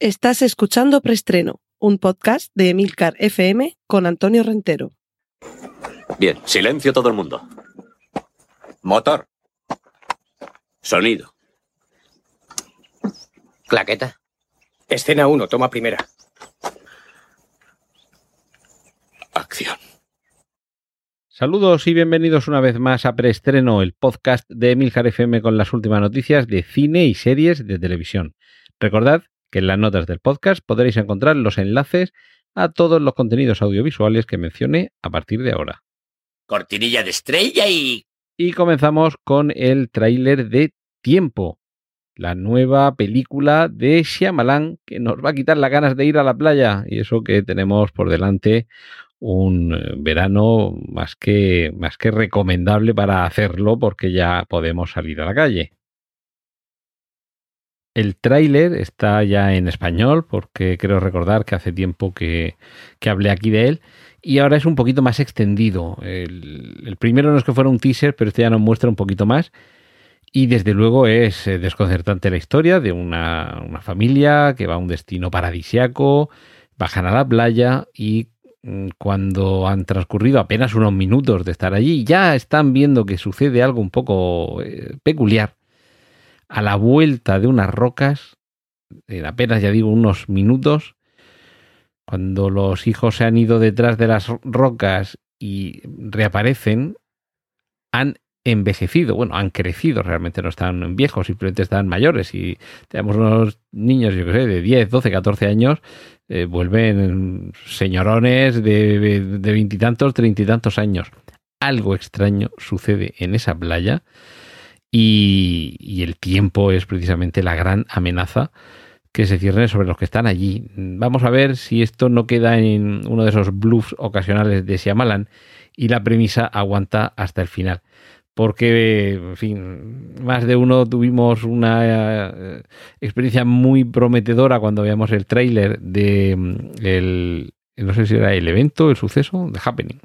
Estás escuchando Preestreno, un podcast de Emilcar FM con Antonio Rentero. Bien, silencio todo el mundo. Motor. Sonido. Claqueta. Escena 1, toma primera. Acción. Saludos y bienvenidos una vez más a Preestreno, el podcast de Emilcar FM con las últimas noticias de cine y series de televisión. Recordad que en las notas del podcast podréis encontrar los enlaces a todos los contenidos audiovisuales que mencioné a partir de ahora. Cortinilla de estrella y... Y comenzamos con el tráiler de Tiempo, la nueva película de Shyamalan que nos va a quitar las ganas de ir a la playa y eso que tenemos por delante un eh, verano más que, más que recomendable para hacerlo porque ya podemos salir a la calle. El tráiler está ya en español porque creo recordar que hace tiempo que, hablé aquí de él y ahora es un poquito más extendido. El, el, primero no es que fuera un teaser, pero este ya nos muestra un poquito más. Y desde luego es eh, desconcertante la historia de una, una familia que va a un destino paradisiaco, bajan a la playa y Mm, cuando han transcurrido apenas unos minutos de estar allí, ya están viendo que sucede algo un poco eh, peculiar. A la vuelta de unas rocas, en apenas ya digo unos minutos, cuando los hijos se han ido detrás de las rocas y reaparecen, han envejecido, bueno, han crecido, realmente no están viejos, simplemente están mayores. Y tenemos unos niños, yo que sé, de 10, 12, 14 años eh, vuelven señorones de veintitantos, treinta y tantos años. Algo extraño sucede en esa playa y, el tiempo es precisamente la gran amenaza que se cierne sobre los que están allí. Vamos a ver si esto no queda en uno de esos bluffs ocasionales de Shyamalan y la premisa aguanta hasta el final porque, en fin, más de uno tuvimos una eh, experiencia muy prometedora cuando veíamos el tráiler de mm, el, no sé si era el evento, el suceso, The Happening.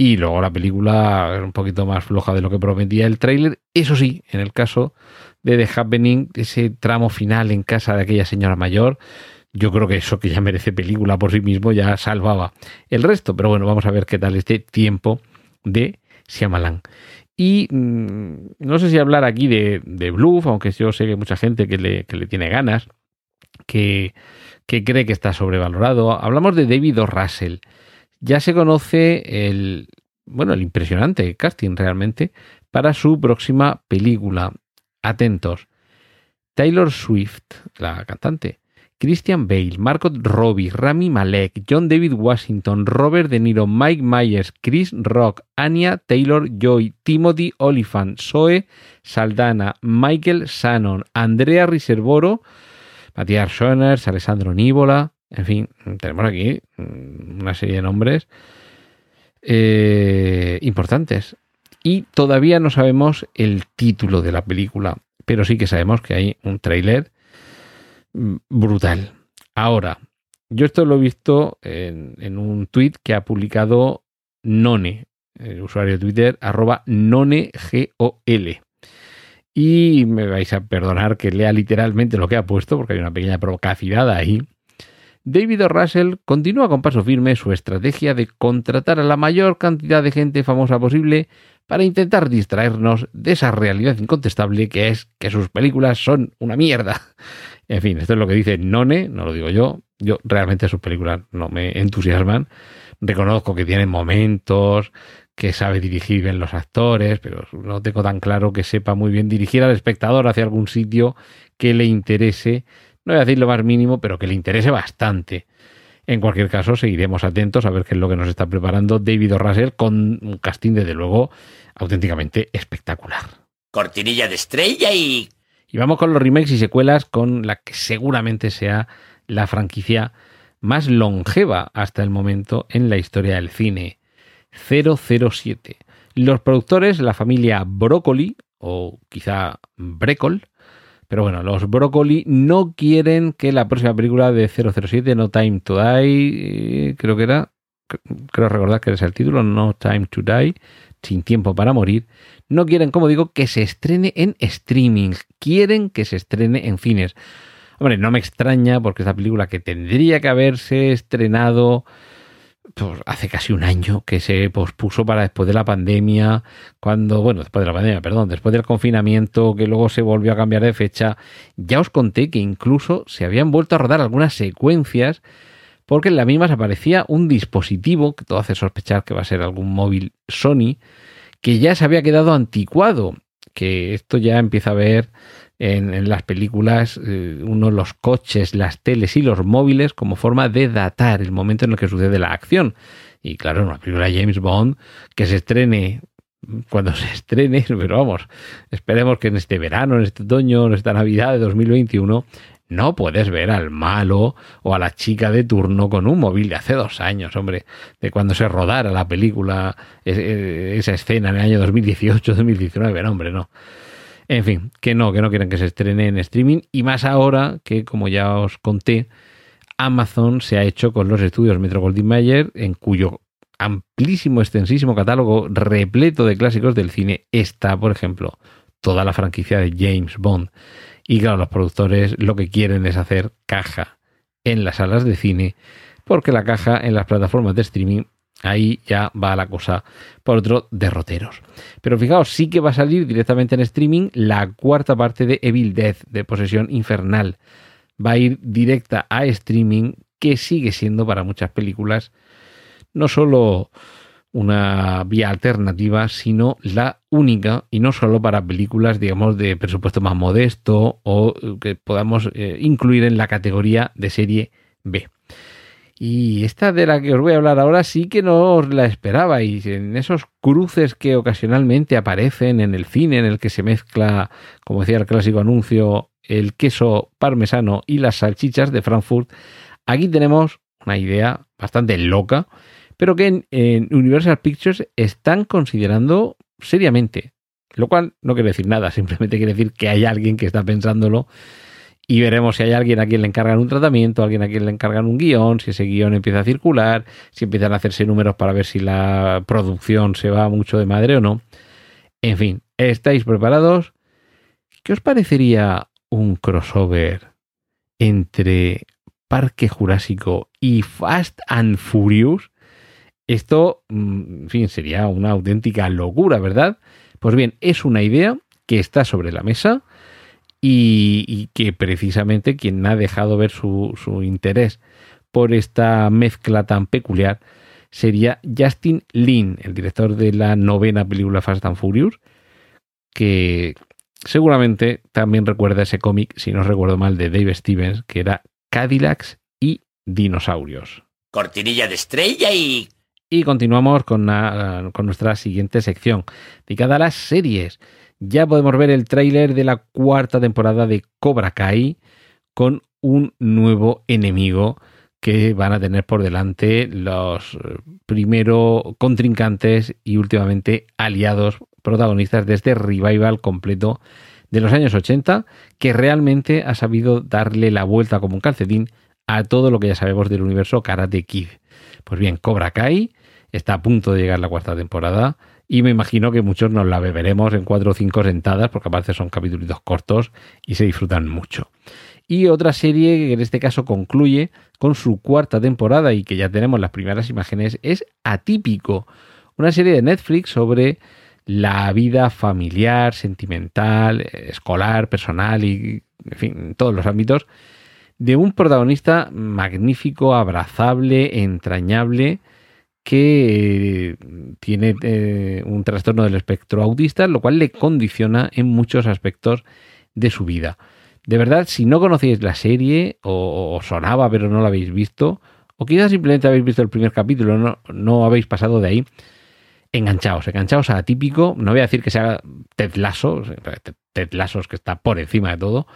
Y luego la película un poquito más floja de lo que prometía el tráiler. Eso sí, en el caso de The Happening, ese tramo final en casa de aquella señora mayor, yo creo que eso que ya merece película por sí mismo ya salvaba el resto. Pero bueno, vamos a ver qué tal este tiempo de Shyamalan. Y mmm, no sé si hablar aquí de, de, bluff, aunque yo sé que hay mucha gente que le, que le tiene ganas, que, que, cree que está sobrevalorado. Hablamos de David. Russell. Ya se conoce el, bueno, el impresionante casting realmente para su próxima película. Atentos. Taylor Swift, la cantante, Christian Bale, Margot Robbie, Rami Malek, John David Washington, Robert De Niro, Mike Myers, Chris Rock, Anya Taylor-Joy, Timothy Oliphant, Zoe Saldana, Michael Shannon, Andrea Riservoro, Matías Schoeners, Alessandro Níbola, en fin, tenemos aquí mm, una serie de nombres eh, importantes. Y todavía no sabemos el título de la película, pero sí que sabemos que hay un tráiler brutal. Ahora, yo esto lo he visto en, un tweet que ha publicado None, el usuario de Twitter, arroba NoneGOL. Y me vais a perdonar que lea literalmente lo que ha puesto, porque hay una pequeña provocacidad ahí. David Russell continúa con paso firme su estrategia de contratar a la mayor cantidad de gente famosa posible para intentar distraernos de esa realidad incontestable que es que sus películas son una mierda. En fin, esto es lo que dice None, no lo digo yo. Yo realmente sus películas no me entusiasman. Reconozco que tienen momentos, que sabe dirigir bien los actores, pero no tengo tan claro que sepa muy bien dirigir al espectador hacia algún sitio que le interese. No voy a decir lo más mínimo, pero que le interese bastante. En cualquier caso, seguiremos atentos a ver qué es lo que nos está preparando David O'Russell con un casting, desde luego, auténticamente espectacular. Cortinilla de estrella y y vamos con los remakes y secuelas con la que seguramente sea la franquicia más longeva hasta el momento en la historia del cine. 007. Los productores, la familia Broccoli, o quizá Brecol, pero bueno, los Broccoli no quieren que la próxima película de 007, No Time to Die, eh, creo que era, creo recordar que es el título, No Time to Die, sin tiempo para morir, no quieren, como digo, que se estrene en streaming, quieren que se estrene en cines. Hombre, no me extraña porque esta película que tendría que haberse estrenado hace casi un año que se pospuso para después de la pandemia, cuando, bueno, después de la pandemia, perdón, después del confinamiento, que luego se volvió a cambiar de fecha, ya os conté que incluso se habían vuelto a rodar algunas secuencias porque en la misma aparecía un dispositivo, que todo hace sospechar que va a ser algún móvil Sony, que ya se había quedado anticuado, que esto ya empieza a ver en, las películas eh, uno los coches, las teles y los móviles como forma de datar el momento en el que sucede la acción. Y claro, en una película de James Bond que se estrene cuando se estrene, pero vamos, esperemos que en este verano, en este otoño, en esta Navidad de 2021, no puedes ver al malo o a la chica de turno con un móvil de hace dos años, hombre, de cuando se rodara la película, esa escena en el año 2018-2019, no, hombre, no. En fin, que no, que no quieren que se estrene en streaming y más ahora que, como ya os conté, Amazon se ha hecho con los estudios Metro Goldwyn Mayer, en cuyo amplísimo, extensísimo catálogo repleto de clásicos del cine está, por ejemplo, toda la franquicia de James Bond. Y claro, los productores lo que quieren es hacer caja en las salas de cine, porque la caja en las plataformas de streaming Ahí ya va la cosa por otro derroteros. Pero fijaos, sí que va a salir directamente en streaming la cuarta parte de Evil Death, de Posesión Infernal. Va a ir directa a streaming, que sigue siendo para muchas películas no solo una vía alternativa, sino la única, y no solo para películas, digamos, de presupuesto más modesto o que podamos eh, incluir en la categoría de serie B. Y esta de la que os voy a hablar ahora sí que no os la esperabais. En esos cruces que ocasionalmente aparecen en el cine, en el que se mezcla, como decía el clásico anuncio, el queso parmesano y las salchichas de Frankfurt, aquí tenemos una idea bastante loca, pero que en, Universal Pictures están considerando seriamente. Lo cual no quiere decir nada, simplemente quiere decir que hay alguien que está pensándolo y veremos si hay alguien a quien le encargan un tratamiento, alguien a quien le encargan un guion, si ese guion empieza a circular, si empiezan a hacerse números para ver si la producción se va mucho de madre o no. En fin, ¿estáis preparados? ¿Qué os parecería un crossover entre Parque Jurásico y Fast and Furious? Esto, mm, en fin, sería una auténtica locura, ¿verdad? Pues bien, es una idea que está sobre la mesa y, que precisamente quien ha dejado ver su, interés por esta mezcla tan peculiar sería Justin Lin, el director de la novena película Fast and Furious, que seguramente también recuerda ese cómic, si no recuerdo mal, de Dave Stevens, que era Cadillacs y dinosaurios. Cortinilla de estrella y... Y continuamos con, con nuestra siguiente sección, dedicada a las series ya podemos ver el tráiler de la cuarta temporada de Cobra Kai con un nuevo enemigo que van a tener por delante los eh, primero contrincantes y últimamente aliados protagonistas de este revival completo de los años 80 que realmente ha sabido darle la vuelta como un calcetín a todo lo que ya sabemos del universo Karate Kid. Pues bien, Cobra Kai está a punto de llegar la cuarta temporada y me imagino que muchos nos la beberemos en cuatro o cinco sentadas, porque aparte son capítulos cortos y se disfrutan mucho. Y otra serie que en este caso concluye con su cuarta temporada y que ya tenemos las primeras imágenes es Atípico, una serie de Netflix sobre la vida familiar, sentimental, escolar, personal y, en fin, todos los ámbitos de un protagonista magnífico, abrazable, entrañable, que tiene eh, un trastorno del espectro autista, lo cual le condiciona en muchos aspectos de su vida. De verdad, si no conocéis la serie o, sonaba pero no la habéis visto, o quizás simplemente habéis visto el primer capítulo, no, no habéis pasado de ahí, enganchaos, enganchaos a típico, no voy a decir que sea Ted Lasso, Ted Lasso que está por encima de todo,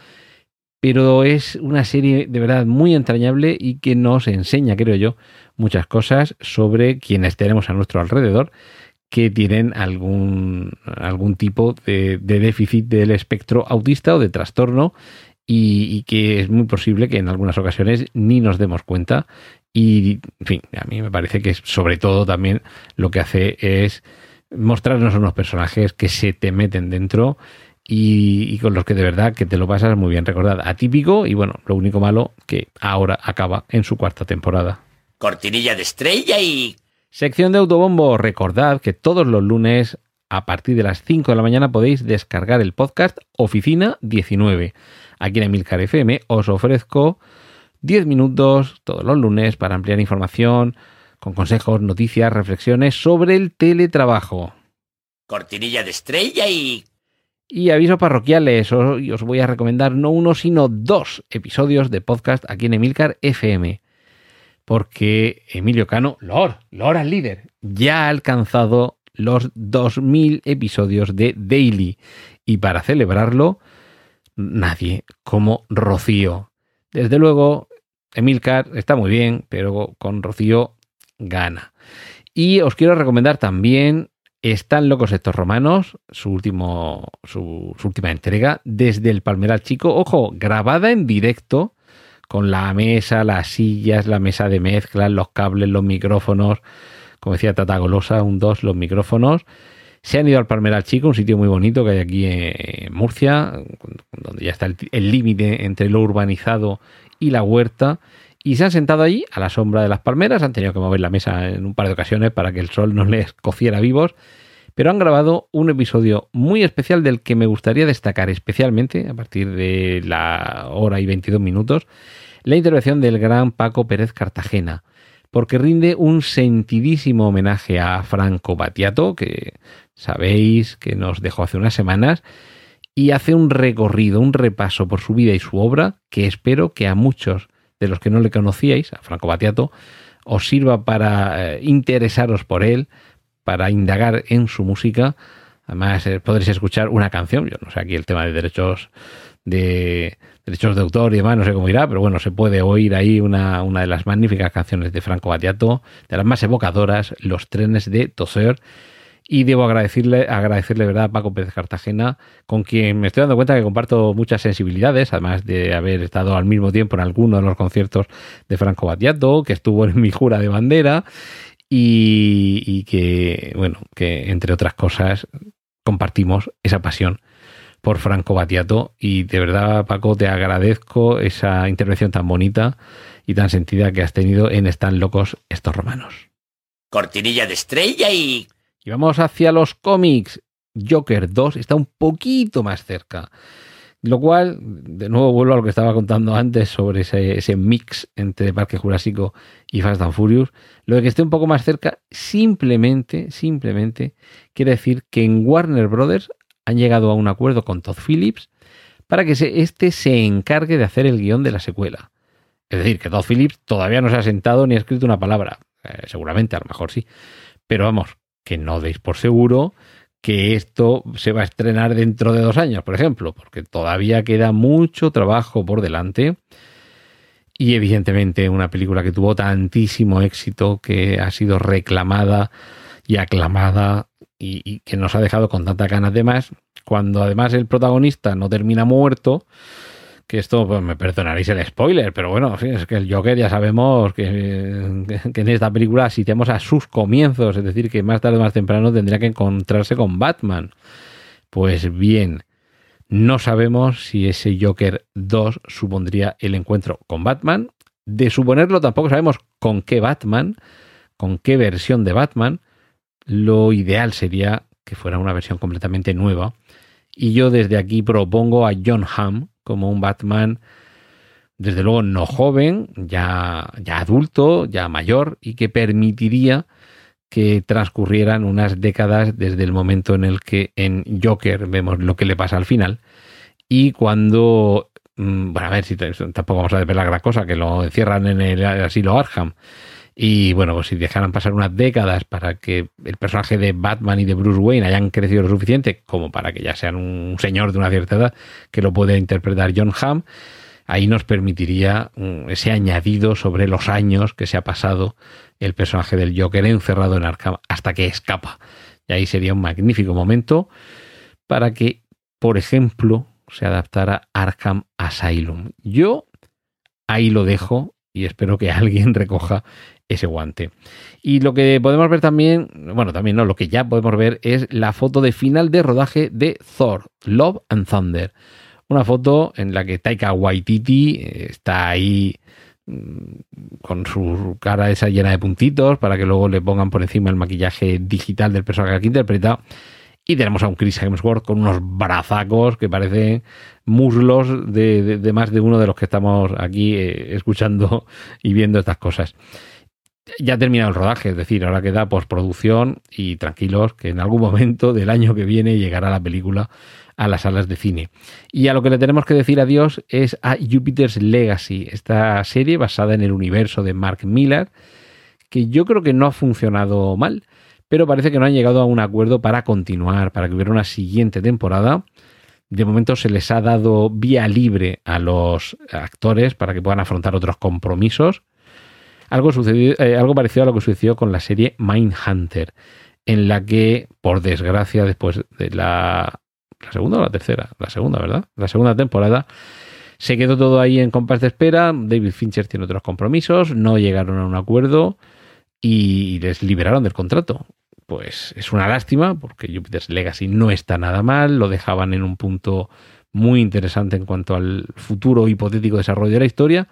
pero es una serie de verdad muy entrañable y que nos enseña, creo yo, muchas cosas sobre quienes tenemos a nuestro alrededor que tienen algún, algún tipo de, déficit del espectro autista o de trastorno y, que es muy posible que en algunas ocasiones ni nos demos cuenta. Y, en fin, a mí me parece que sobre todo también lo que hace es mostrarnos unos personajes que se te meten dentro y, con los que de verdad que te lo pasas muy bien. Recordad, atípico y bueno, lo único malo que ahora acaba en su cuarta temporada. Cortinilla de estrella y... Sección de autobombo. Recordad que todos los lunes a partir de las 5 de la mañana podéis descargar el podcast Oficina 19. Aquí en Emilcar FM os ofrezco 10 minutos todos los lunes para ampliar información con consejos, noticias, reflexiones sobre el teletrabajo. Cortinilla de estrella y y avisos parroquiales, os, os voy a recomendar no uno, sino dos episodios de podcast aquí en Emilcar FM. Porque Emilio Cano, Lord, Lord al líder, ya ha alcanzado los 2000 episodios de Daily. Y para celebrarlo, nadie como Rocío. Desde luego, Emilcar está muy bien, pero con Rocío gana. Y os quiero recomendar también están locos estos romanos, su, último, su, última entrega, desde el Palmeral Chico, ojo, grabada en directo, con la mesa, las sillas, la mesa de mezcla, los cables, los micrófonos, como decía Tata Golosa, un dos, los micrófonos. Se han ido al Palmeral Chico, un sitio muy bonito que hay aquí en Murcia, donde ya está el límite entre lo urbanizado y la huerta. Y se han sentado allí a la sombra de las palmeras, han tenido que mover la mesa en un par de ocasiones para que el sol no les cociera vivos, pero han grabado un episodio muy especial del que me gustaría destacar especialmente, a partir de la hora y 22 minutos, la intervención del gran Paco Pérez Cartagena, porque rinde un sentidísimo homenaje a Franco Battiato, que sabéis que nos dejó hace unas semanas, y hace un recorrido, un repaso por su vida y su obra que espero que a muchos de los que no le conocíais, a Franco Battiato, os sirva para eh, interesaros por él, para indagar en su música. Además, eh, podréis escuchar una canción, yo no sé aquí el tema de derechos de derechos de autor y demás, no sé cómo irá, pero bueno, se puede oír ahí una, una de las magníficas canciones de Franco Battiato, de las más evocadoras, Los trenes de Toser, y debo agradecerle, agradecerle verdad a Paco Pérez Cartagena, con quien me estoy dando cuenta que comparto muchas sensibilidades, además de haber estado al mismo tiempo en algunos de los conciertos de Franco Battiato, que estuvo en mi jura de bandera, y, que, bueno, que entre otras cosas compartimos esa pasión por Franco Battiato y de verdad Paco te agradezco esa intervención tan bonita y tan sentida que has tenido en Están locos estos romanos. Cortinilla de estrella y y vamos hacia los cómics. Joker 2 está un poquito más cerca. Lo cual, de nuevo vuelvo a lo que estaba contando antes sobre ese, mix entre Parque Jurásico y Fast and Furious. Lo de que esté un poco más cerca, simplemente, simplemente quiere decir que en Warner Brothers han llegado a un acuerdo con Todd Phillips para que este se encargue de hacer el guion de la secuela. Es decir, que Todd Phillips todavía no se ha sentado ni ha escrito una palabra. Eh, seguramente, a lo mejor sí. Pero vamos, que no deis por seguro que esto se va a estrenar dentro de dos años, por ejemplo, porque todavía queda mucho trabajo por delante. Y evidentemente una película que tuvo tantísimo éxito, que ha sido reclamada y aclamada y, que nos ha dejado con tanta ganas de más, cuando además el protagonista no termina muerto, que esto, pues me perdonaréis el spoiler, pero bueno, es que el Joker ya sabemos que, en esta película asistimos a sus comienzos, es decir, que más tarde o más temprano tendría que encontrarse con Batman. Pues bien, no sabemos si ese Joker 2 supondría el encuentro con Batman. De suponerlo tampoco sabemos con qué Batman, con qué versión de Batman. Lo ideal sería que fuera una versión completamente nueva. Y yo desde aquí propongo a John Hamm como un Batman, desde luego no joven, ya, ya adulto, ya mayor, y que permitiría que transcurrieran unas décadas desde el momento en el que en Joker vemos lo que le pasa al final. Y cuando mm, bueno a ver si tampoco vamos a ver la gran cosa que lo encierran en el asilo Arkham y bueno, pues si dejaran pasar unas décadas para que el personaje de Batman y de Bruce Wayne hayan crecido lo suficiente como para que ya sean un señor de una cierta edad que lo puede interpretar John Hamm, ahí nos permitiría mm, ese añadido sobre los años que se ha pasado el personaje del Joker encerrado en Arkham hasta que escapa. Y ahí sería un magnífico momento para que, por ejemplo, se adaptara Arkham Asylum. Yo ahí lo dejo y espero que alguien recoja ese guante. Y lo que podemos ver también, bueno, también no, lo que ya podemos ver es la foto de final de rodaje de Thor, Love and Thunder. Una foto en la que Taika Waititi eh, está ahí mm, con su cara esa llena de puntitos para que luego le pongan por encima el maquillaje digital del personaje que interpreta. Y tenemos a un Chris Hemsworth con unos brazacos que parecen muslos de, más de uno de los que estamos aquí eh, escuchando y viendo estas cosas ya ha terminado el rodaje, es decir, ahora queda postproducción y tranquilos que en algún momento del año que viene llegará la película a las salas de cine. Y a lo que le tenemos que decir adiós es a Jupiter's Legacy, esta serie basada en el universo de Mark Miller, que yo creo que no ha funcionado mal, pero parece que no han llegado a un acuerdo para continuar, para que hubiera una siguiente temporada. De momento se les ha dado vía libre a los actores para que puedan afrontar otros compromisos algo, sucedió, eh, algo parecido a lo que sucedió con la serie Mindhunter, en la que, por desgracia, después de la, la segunda o la tercera, la segunda, ¿verdad? La segunda temporada, se quedó todo ahí en compás de espera. David Fincher tiene otros compromisos, no llegaron a un acuerdo y les liberaron del contrato. Pues es una lástima porque Jupiter's Legacy no está nada mal, lo dejaban en un punto muy interesante en cuanto al futuro hipotético desarrollo de la historia,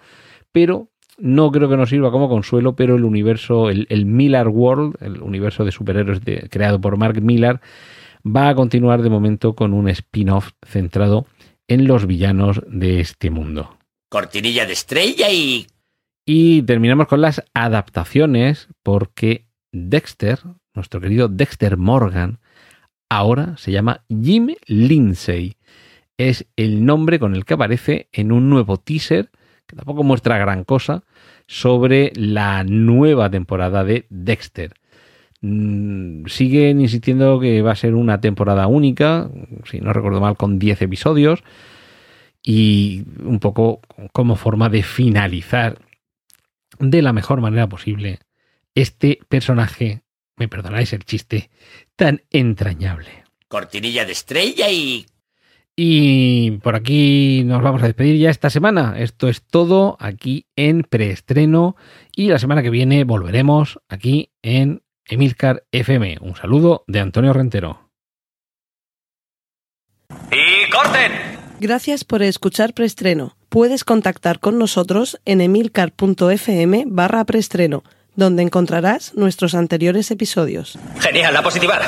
pero no creo que nos sirva como consuelo, pero el universo, el, Miller World, el universo de superhéroes creado por Mark Millar, va a continuar de momento con un spin-off centrado en los villanos de este mundo. Cortinilla de estrella y... Y terminamos con las adaptaciones porque Dexter, nuestro querido Dexter Morgan, ahora se llama Jim Lindsay. Es el nombre con el que aparece en un nuevo teaser tampoco muestra gran cosa, sobre la nueva temporada de Dexter. Mm, siguen insistiendo que va a ser una temporada única, si no recuerdo mal, con 10 episodios y un poco como forma de finalizar de la mejor manera posible este personaje, me perdonáis el chiste, tan entrañable. Cortinilla de estrella y y por aquí nos vamos a despedir ya esta semana. Esto es todo aquí en preestreno y la semana que viene volveremos aquí en Emilcar FM. Un saludo de Antonio Rentero. ¡Y corten! Gracias por escuchar preestreno. Puedes contactar con nosotros en emilcar.fm barra preestreno, donde encontrarás nuestros anteriores episodios. Genial, la positiva.